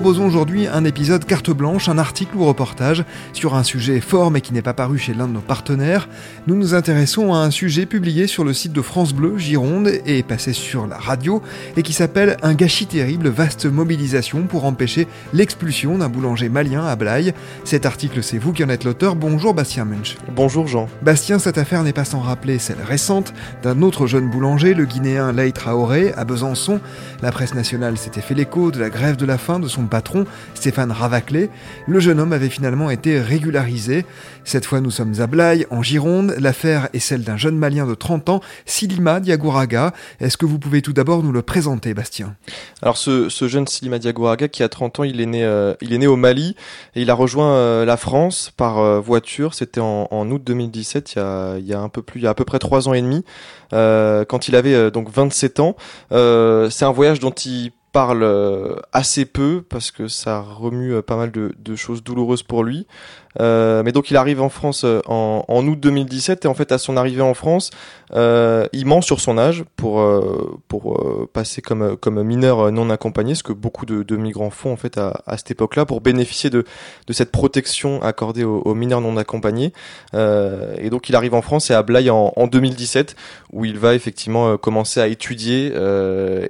proposons aujourd'hui un épisode carte blanche, un article ou reportage sur un sujet fort mais qui n'est pas paru chez l'un de nos partenaires. Nous nous intéressons à un sujet publié sur le site de France Bleu Gironde et passé sur la radio et qui s'appelle Un gâchis terrible, vaste mobilisation pour empêcher l'expulsion d'un boulanger malien à Blaye. Cet article, c'est vous qui en êtes l'auteur. Bonjour Bastien Munch. Bonjour Jean. Bastien, cette affaire n'est pas sans rappeler celle récente d'un autre jeune boulanger, le Guinéen Lay Traoré, à Besançon. La presse nationale s'était fait l'écho de la grève de la faim de son patron, Stéphane Ravaclé. Le jeune homme avait finalement été régularisé. Cette fois, nous sommes à Blaye, en Gironde. L'affaire est celle d'un jeune malien de 30 ans, Silima Diagouraga. Est-ce que vous pouvez tout d'abord nous le présenter, Bastien? Alors, ce, jeune Silima Diagouraga, qui a 30 ans, il est né, euh, il est né au Mali et il a rejoint euh, la France par euh, voiture. C'était en, août 2017, il y, a, il y a un peu plus, il y a à peu près 3 ans et demi, quand il avait donc 27 ans. C'est un voyage dont il parle euh, assez peu parce que ça remue euh, pas mal de, de choses douloureuses pour lui. Euh, mais donc il arrive en France euh, en, en, août 2017 et en fait à son arrivée en France, euh, il ment sur son âge pour pour passer comme comme mineur non accompagné, ce que beaucoup de, de migrants font en fait à, à cette époque-là pour bénéficier de de cette protection accordée aux, mineurs non accompagnés. et donc il arrive en France et à Blaye en, en 2017 où il va effectivement commencer à étudier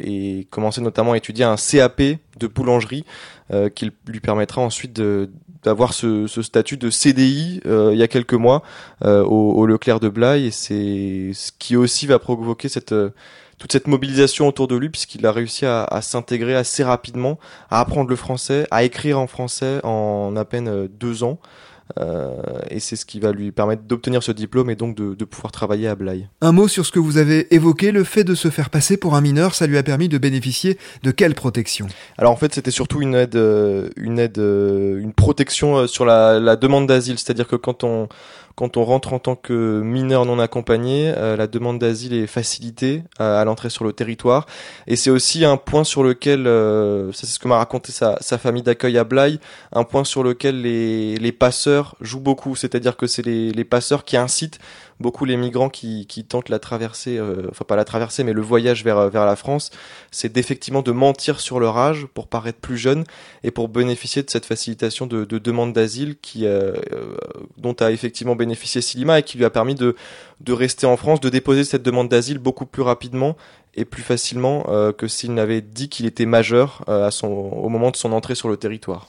et commencer notamment à étudier un CAP de boulangerie euh, qui lui permettra ensuite de d'avoir ce, ce, statut de CDI euh, il y a quelques mois euh, au, au, Leclerc de Blaye et c'est ce qui aussi va provoquer cette euh, toute cette mobilisation autour de lui puisqu'il a réussi à, à s'intégrer assez rapidement, à apprendre le français, à écrire en français en à peine deux ans. Euh, et c'est ce qui va lui permettre d'obtenir ce diplôme et donc de, de, pouvoir travailler à Blaye. Un mot sur ce que vous avez évoqué, le fait de se faire passer pour un mineur, ça lui a permis de bénéficier de quelle protection? Alors en fait, c'était surtout une aide, euh, une aide, euh, une protection sur la, la demande d'asile, c'est-à-dire que quand on quand on rentre en tant que mineur non accompagné, euh, la demande d'asile est facilitée à, l'entrée sur le territoire. Et c'est aussi un point sur lequel, euh, ça c'est ce que m'a raconté sa, famille d'accueil à Blaye, un point sur lequel les, passeurs jouent beaucoup. C'est-à-dire que c'est les passeurs qui incitent beaucoup les migrants qui, qui tentent la traversée, euh, enfin pas la traversée, mais le voyage vers, vers la France, c'est d'effectivement de mentir sur leur âge pour paraître plus jeune et pour bénéficier de cette facilitation de, de demande d'asile qui, euh, euh, dont a effectivement bénéficié Silima et qui lui a permis de, de rester en France, de déposer cette demande d'asile beaucoup plus rapidement et plus facilement que s'il n'avait dit qu'il était majeur à son, au moment de son entrée sur le territoire.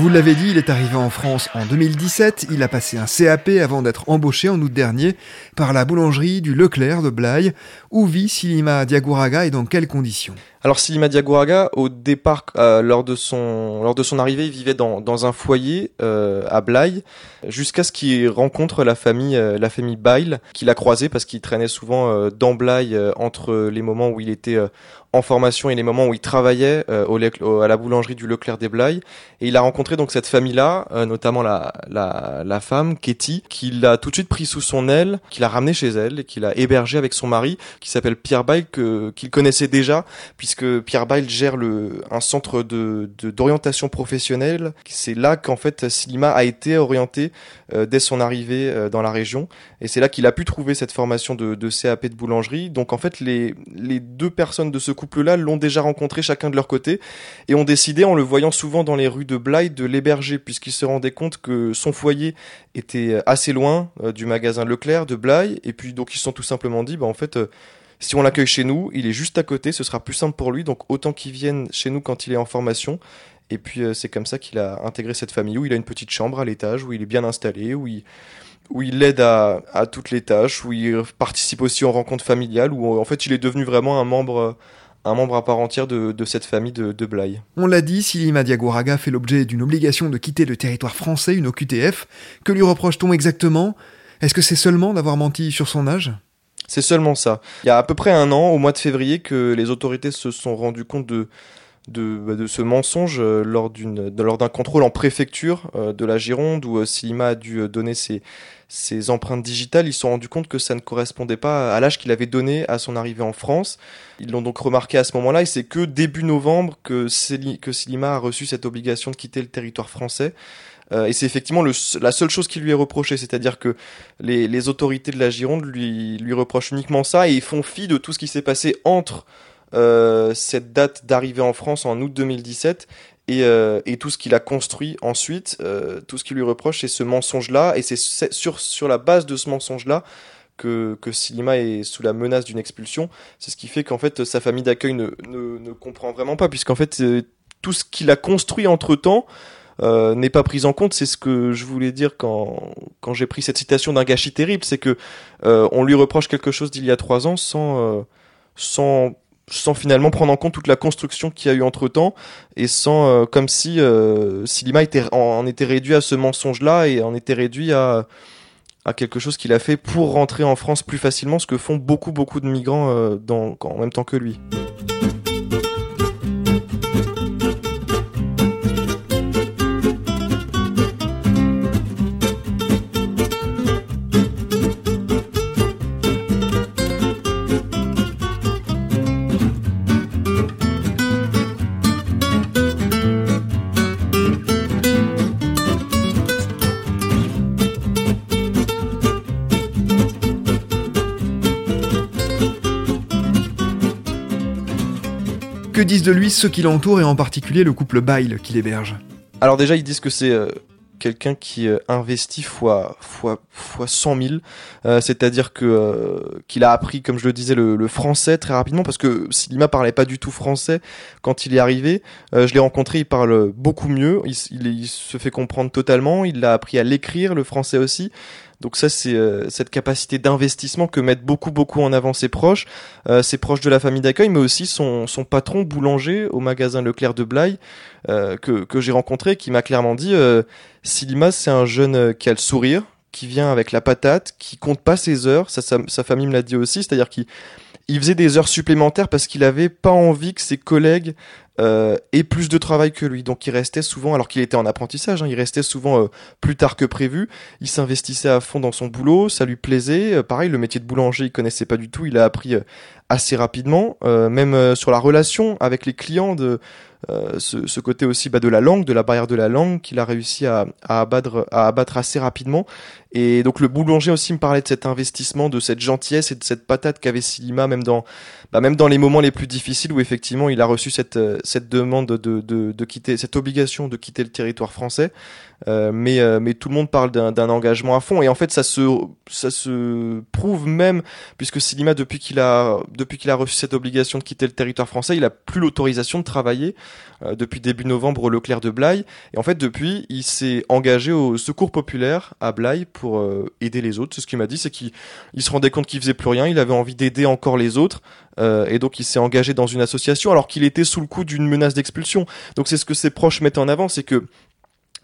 Vous l'avez dit, il est arrivé en France en 2017, il a passé un CAP avant d'être embauché en août dernier par la boulangerie du Leclerc de Blaye. Où vit Silima Diagouraga et dans quelles conditions? Alors Silima Diagouraga, au départ, euh, lors de son lors de son arrivée, il vivait dans, dans un foyer euh, à Blaye, jusqu'à ce qu'il rencontre la famille euh, la famille Bail, qu'il a croisé parce qu'il traînait souvent dans Blaye entre les moments où il était en formation et les moments où il travaillait au, à la boulangerie du Leclerc des Blaye. Et il a rencontré donc cette famille-là, euh, notamment la, la, la femme, Katie, qui l'a tout de suite pris sous son aile, qui l'a ramené chez elle et qui l'a hébergé avec son mari, qui s'appelle Pierre Bail, qu'il connaissait déjà, puisque Pierre Bail gère un centre d'orientation professionnelle. C'est là qu'en fait Silima a été orienté euh, dès son arrivée euh, dans la région, et c'est là qu'il a pu trouver cette formation de, CAP de boulangerie. Donc en fait, les, deux personnes de ce couple-là l'ont déjà rencontré chacun de leur côté, et ont décidé, en le voyant souvent dans les rues de Blaye, de l'héberger, puisqu'ils se rendaient compte que son foyer était assez loin euh, du magasin Leclerc de Blaye, et puis donc ils se sont tout simplement dit, bah en fait, euh, si on l'accueille chez nous, il est juste à côté, ce sera plus simple pour lui, donc autant qu'il vienne chez nous quand il est en formation. Et puis euh, c'est comme ça qu'il a intégré cette famille où il a une petite chambre à l'étage, où il est bien installé, où il, où il aide à, toutes les tâches, où il participe aussi aux rencontres familiales, où en fait il est devenu vraiment un membre un membre à part entière de, cette famille de, Blaye. On l'a dit, Silima Diagouraga fait l'objet d'une obligation de quitter le territoire français, une OQTF. Que lui reproche-t-on exactement? Est-ce que c'est seulement d'avoir menti sur son âge? C'est seulement ça. Il y a à peu près un an, au mois de février, que les autorités se sont rendues compte de, de, bah, de ce mensonge euh, lors d'une lors d'un contrôle en préfecture euh, de la Gironde où euh, Silima a dû donner ses ses empreintes digitales, ils se sont rendus compte que ça ne correspondait pas à l'âge qu'il avait donné à son arrivée en France. Ils l'ont donc remarqué à ce moment-là et c'est que début novembre que, que Silima a reçu cette obligation de quitter le territoire français. Euh, et c'est effectivement la seule chose qui lui est reprochée, c'est-à-dire que les, autorités de la Gironde lui, reprochent uniquement ça et ils font fi de tout ce qui s'est passé entre euh, cette date d'arrivée en France en août 2017 et, euh, et tout ce qu'il a construit ensuite, tout ce qu'il lui reproche, c'est ce mensonge-là, et c'est sur, la base de ce mensonge-là que, que Silima est sous la menace d'une expulsion. C'est ce qui fait qu'en fait sa famille d'accueil ne, comprend vraiment pas, puisqu'en fait tout ce qu'il a construit entre-temps euh, n'est pas pris en compte. C'est ce que je voulais dire quand, quand j'ai pris cette citation d'un gâchis terrible, c'est que euh, on lui reproche quelque chose d'il y a trois ans sans, sans sans finalement prendre en compte toute la construction qu'il y a eu entre temps et sans euh, comme si euh, était en, était réduit à ce mensonge là et en était réduit à à quelque chose qu'il a fait pour rentrer en France plus facilement ce que font beaucoup beaucoup de migrants euh, dans, en même temps que lui. Disent de lui ceux qui l'entourent et en particulier le couple Bail qui l'héberge Alors déjà ils disent que c'est euh, quelqu'un qui euh, investit fois fois fois 100 000, euh, c'est-à-dire que euh, qu'il a appris, comme je le disais, le, français très rapidement parce que Silima parlait pas du tout français quand il est arrivé. Je l'ai rencontré, il parle beaucoup mieux, il, il, il se fait comprendre totalement, il a appris à l'écrire le français aussi. Donc ça, c'est euh, cette capacité d'investissement que mettent beaucoup, beaucoup en avant ses proches, euh, ses proches de la famille d'accueil, mais aussi son, son patron boulanger au magasin Leclerc de Blaye, euh, que, que j'ai rencontré, qui m'a clairement dit, Silima, c'est un jeune qui a le sourire, qui vient avec la patate, qui compte pas ses heures, sa, sa famille me l'a dit aussi, c'est-à-dire qu'il il faisait des heures supplémentaires parce qu'il avait pas envie que ses collègues euh, aient plus de travail que lui. Donc il restait souvent, alors qu'il était en apprentissage, hein, il restait souvent euh, plus tard que prévu. Il s'investissait à fond dans son boulot, ça lui plaisait. Euh, pareil, le métier de boulanger, il connaissait pas du tout. Il a appris euh, assez rapidement, même sur la relation avec les clients de ce, ce, côté aussi bah, de la langue, de la barrière de la langue qu'il a réussi à, à, abattre, à abattre assez rapidement. Et donc le boulanger aussi me parlait de cet investissement, de cette gentillesse et de cette patate qu'avait Silima même dans, bah, même dans les moments les plus difficiles où effectivement il a reçu cette demande de, de, de quitter, cette obligation de quitter le territoire français. Euh, mais, euh, mais tout le monde parle d'un engagement à fond et en fait ça se, ça se prouve même puisque Silima depuis qu'il a, depuis qu'il a reçu cette obligation de quitter le territoire français, il a plus l'autorisation de travailler euh, depuis début novembre au Leclerc de Blaye et en fait depuis il s'est engagé au Secours populaire à Blaye pour euh, aider les autres. C'est ce qu'il m'a dit, c'est qu'il se rendait compte qu'il faisait plus rien, il avait envie d'aider encore les autres euh, et donc il s'est engagé dans une association alors qu'il était sous le coup d'une menace d'expulsion. Donc c'est ce que ses proches mettent en avant, c'est que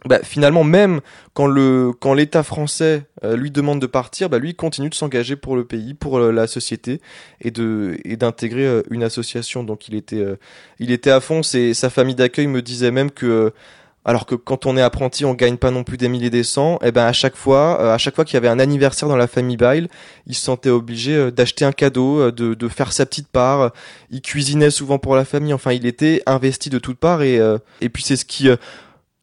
bah, finalement, même quand le quand l'État français euh, lui demande de partir, bah, lui continue de s'engager pour le pays, pour euh, la société et de et d'intégrer euh, une association. Donc il était euh, il était à fond. C'est sa famille d'accueil me disait même que alors que quand on est apprenti, on gagne pas non plus des milliers des cents. Et eh ben à chaque fois, à chaque fois qu'il y avait un anniversaire dans la famille Bail, il se sentait obligé d'acheter un cadeau, de, de, faire sa petite part. Il cuisinait souvent pour la famille. Enfin, il était investi de toutes parts et et puis c'est ce qui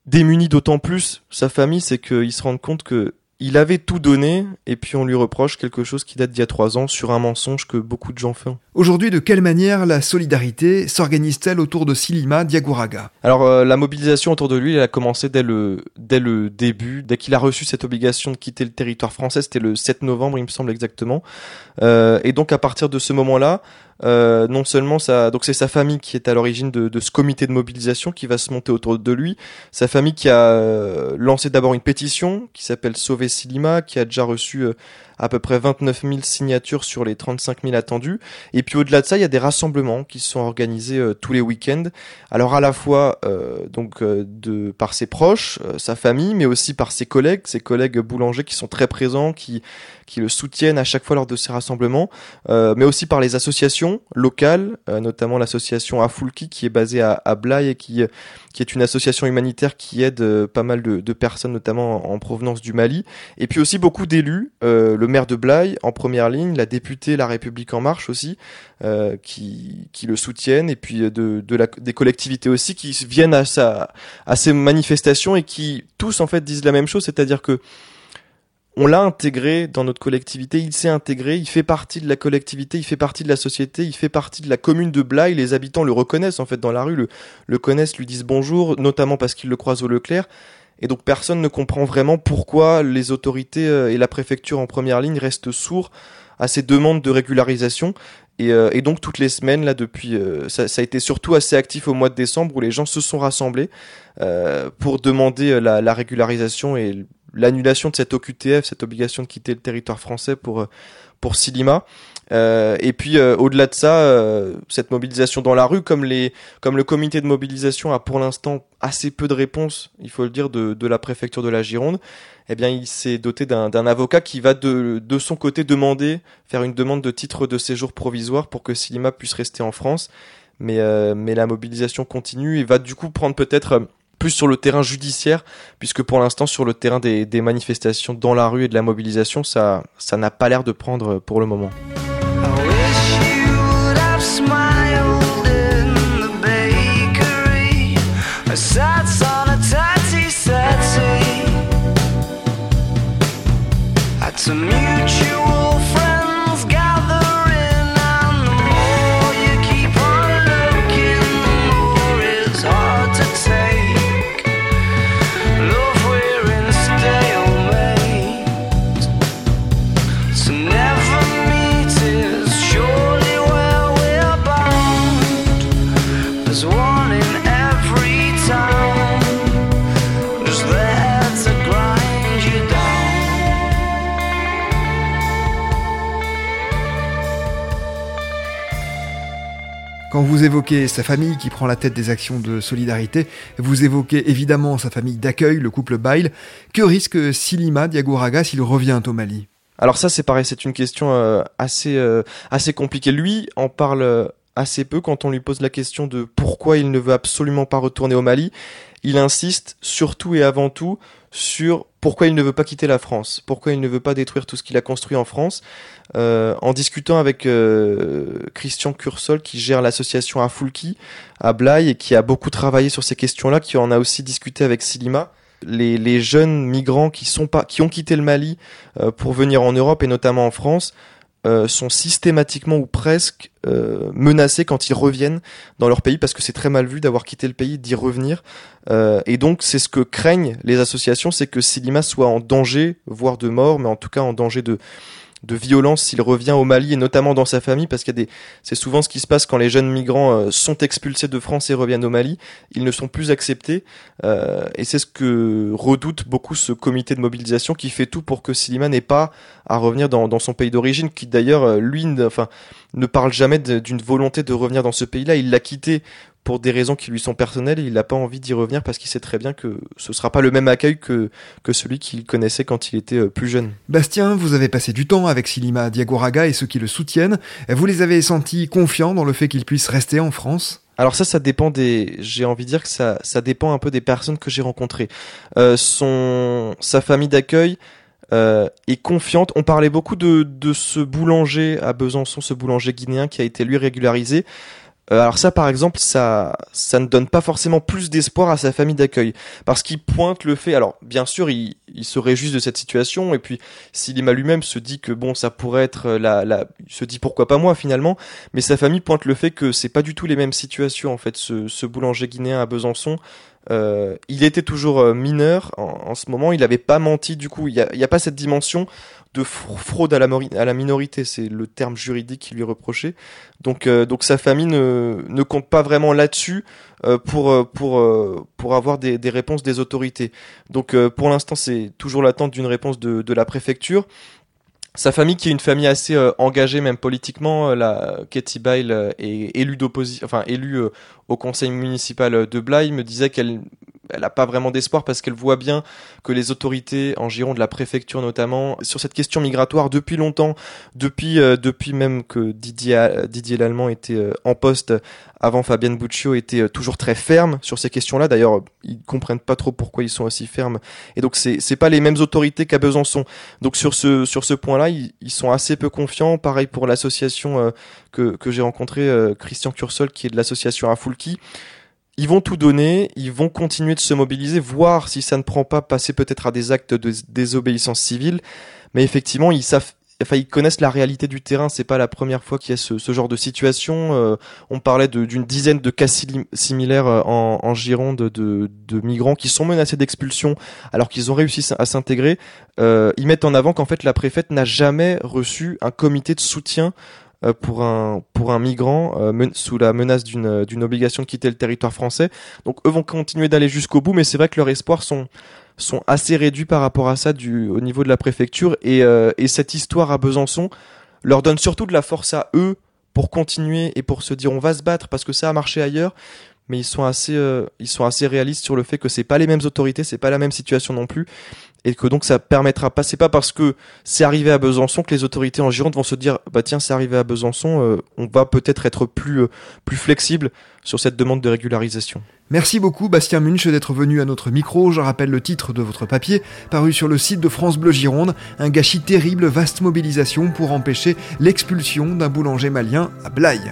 démunit d'autant plus sa famille, c'est qu'il se rend compte que il avait tout donné et puis on lui reproche quelque chose qui date d'il y a trois ans sur un mensonge que beaucoup de gens font. Aujourd'hui, de quelle manière la solidarité s'organise-t-elle autour de Silima Diagouraga? Alors euh, la mobilisation autour de lui, elle a commencé dès le, dès le début, dès qu'il a reçu cette obligation de quitter le territoire français, c'était le 7 novembre il me semble exactement. Euh, et donc à partir de ce moment-là, euh, non seulement ça, donc c'est sa famille qui est à l'origine de, de, ce comité de mobilisation qui va se monter autour de lui. Sa famille qui a euh, lancé d'abord une pétition qui s'appelle Sauver Silima, qui a déjà reçu euh, à peu près 29 000 signatures sur les 35 000 attendus. Et puis au-delà de ça, il y a des rassemblements qui sont organisés euh, tous les week-ends. Alors à la fois euh, donc euh, de par ses proches, sa famille, mais aussi par ses collègues, ses collègues boulangers qui sont très présents, qui qui le soutiennent à chaque fois lors de ces rassemblements, mais aussi par les associations locales, notamment l'association Afulki qui est basée à, à Blaye et qui qui est une association humanitaire qui aide pas mal de, de personnes, notamment en, provenance du Mali, et puis aussi beaucoup d'élus. Euh, le maire de Blaye en première ligne, la députée La République en Marche aussi, euh, qui, qui le soutiennent, et puis de, de la, des collectivités aussi qui viennent à, sa, à ces manifestations et qui tous en fait disent la même chose, c'est-à-dire que on l'a intégré dans notre collectivité, il s'est intégré, il fait partie de la collectivité, il fait partie de la société, il fait partie de la commune de Blaye, les habitants le reconnaissent en fait dans la rue, le, le connaissent, lui disent bonjour, notamment parce qu'ils le croisent au Leclerc. Et donc personne ne comprend vraiment pourquoi les autorités euh, et la préfecture en première ligne restent sourds à ces demandes de régularisation. Et, euh, et donc toutes les semaines, là depuis, euh, ça, ça, a été surtout assez actif au mois de décembre où les gens se sont rassemblés euh, pour demander la, la régularisation et l'annulation de cette OQTF, cette obligation de quitter le territoire français pour pour Silima. Euh, et puis euh, au-delà de ça, euh, cette mobilisation dans la rue, comme les, comme le comité de mobilisation a pour l'instant assez peu de réponses, il faut le dire, de, de la préfecture de la Gironde, eh bien il s'est doté d'un avocat qui va de, de son côté demander, faire une demande de titre de séjour provisoire pour que Silima puisse rester en France. Mais, mais la mobilisation continue et va du coup prendre peut-être plus sur le terrain judiciaire, puisque pour l'instant sur le terrain des, manifestations dans la rue et de la mobilisation, ça ça n'a pas l'air de prendre pour le moment. Quand vous évoquez sa famille qui prend la tête des actions de solidarité, vous évoquez évidemment sa famille d'accueil, le couple Bail. Que risque Silima Diagouraga s'il revient au Mali? Alors ça c'est pareil, c'est une question euh, assez, euh, assez compliquée. Lui en parle euh, assez peu quand on lui pose la question de pourquoi il ne veut absolument pas retourner au Mali. Il insiste surtout et avant tout sur pourquoi il ne veut pas quitter la France, pourquoi il ne veut pas détruire tout ce qu'il a construit en France? Euh, en discutant avec euh, Christian Cursol qui gère l'association Afulki à Blaye et qui a beaucoup travaillé sur ces questions-là, qui en a aussi discuté avec Silima. Les, les jeunes migrants qui sont pas, qui ont quitté le Mali euh, pour venir en Europe et notamment en France euh, sont systématiquement ou presque euh, menacés quand ils reviennent dans leur pays parce que c'est très mal vu d'avoir quitté le pays, d'y revenir. Euh, et donc c'est ce que craignent les associations, c'est que Silima soit en danger, voire de mort, mais en tout cas en danger de de violence s'il revient au Mali et notamment dans sa famille parce qu'il des c'est souvent ce qui se passe quand les jeunes migrants euh, sont expulsés de France et reviennent au Mali. Ils ne sont plus acceptés euh, et c'est ce que redoute beaucoup ce comité de mobilisation qui fait tout pour que Silima n'ait pas à revenir dans, dans son pays d'origine qui d'ailleurs euh, lui enfin ne parle jamais d'une volonté de revenir dans ce pays-là. Il l'a quitté pour des raisons qui lui sont personnelles il n'a pas envie d'y revenir parce qu'il sait très bien que ce sera pas le même accueil que, que celui qu'il connaissait quand il était euh, plus jeune. Bastien, vous avez passé du temps avec Silima Diagoraga et ceux qui le soutiennent. Vous les avez sentis confiants dans le fait qu'il puisse rester en France? Alors ça, ça dépend des. J'ai envie de dire que ça, ça dépend un peu des personnes que j'ai rencontrées. Euh, son, sa famille d'accueil euh, est confiante. On parlait beaucoup de, de ce boulanger à Besançon, ce boulanger guinéen qui a été lui régularisé. Euh, alors ça, par exemple, ça, ça ne donne pas forcément plus d'espoir à sa famille d'accueil, parce qu'il pointe le fait. Alors, bien sûr, il, il se réjouit de cette situation, et puis Silima lui-même se dit que bon, ça pourrait être la, la, il se dit pourquoi pas moi finalement, mais sa famille pointe le fait que c'est pas du tout les mêmes situations en fait. Ce, ce boulanger guinéen à Besançon, euh, il était toujours euh, mineur en, ce moment, il n'avait pas menti du coup. Il n'y a, pas cette dimension de fraude à la, minorité, c'est le terme juridique qui lui reprochait. Donc, euh, donc sa famille ne, ne compte pas vraiment là-dessus pour, pour, pour avoir des, des, réponses des autorités. Donc pour l'instant, c'est toujours l'attente d'une réponse de la préfecture. Sa famille, qui est une famille assez euh, engagée même politiquement, la Katie Bile est élue enfin élue euh, au conseil municipal de Blaye, me disait qu'elle elle n'a pas vraiment d'espoir parce qu'elle voit bien que les autorités en Gironde, la préfecture notamment, sur cette question migratoire depuis longtemps, depuis euh, depuis même que Didier Didier Lallemand était euh, en poste avant Fabienne Buccio était euh, toujours très ferme sur ces questions-là. D'ailleurs, ils comprennent pas trop pourquoi ils sont aussi fermes. Et donc c'est c'est pas les mêmes autorités qu'à Besançon. Donc sur ce sur ce point-là, ils, sont assez peu confiants. Pareil pour l'association euh, que que j'ai rencontré euh, Christian Cursol qui est de l'association Afulki ils vont tout donner, ils vont continuer de se mobiliser, voir si ça ne prend pas passer peut-être à des actes de désobéissance civile. Mais effectivement, ils savent, enfin, ils connaissent la réalité du terrain. C'est pas la première fois qu'il y a ce, genre de situation. Euh, on parlait d'une dizaine de cas similaires euh, en, Gironde de, migrants qui sont menacés d'expulsion alors qu'ils ont réussi à s'intégrer. Euh, ils mettent en avant qu'en fait la préfète n'a jamais reçu un comité de soutien pour un pour un migrant euh, sous la menace d'une d'une obligation de quitter le territoire français. Donc eux vont continuer d'aller jusqu'au bout, mais c'est vrai que leurs espoirs sont sont assez réduits par rapport à ça du au niveau de la préfecture et euh, et cette histoire à Besançon leur donne surtout de la force à eux pour continuer et pour se dire on va se battre parce que ça a marché ailleurs mais ils sont assez euh, ils sont assez réalistes sur le fait que c'est pas les mêmes autorités c'est pas la même situation non plus et que donc ça permettra pas c'est pas parce que c'est arrivé à Besançon que les autorités en Gironde vont se dire bah tiens c'est arrivé à Besançon euh, on va peut-être être plus euh, plus flexible sur cette demande de régularisation. Merci beaucoup Bastien Munch d'être venu à notre micro. Je rappelle le titre de votre papier paru sur le site de France Bleu Gironde, un gâchis terrible, vaste mobilisation pour empêcher l'expulsion d'un boulanger malien à Blaye.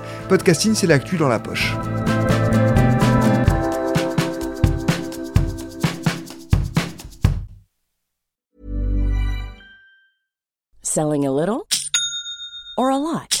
Podcasting, c'est l'actu dans la poche. Selling a little or a lot?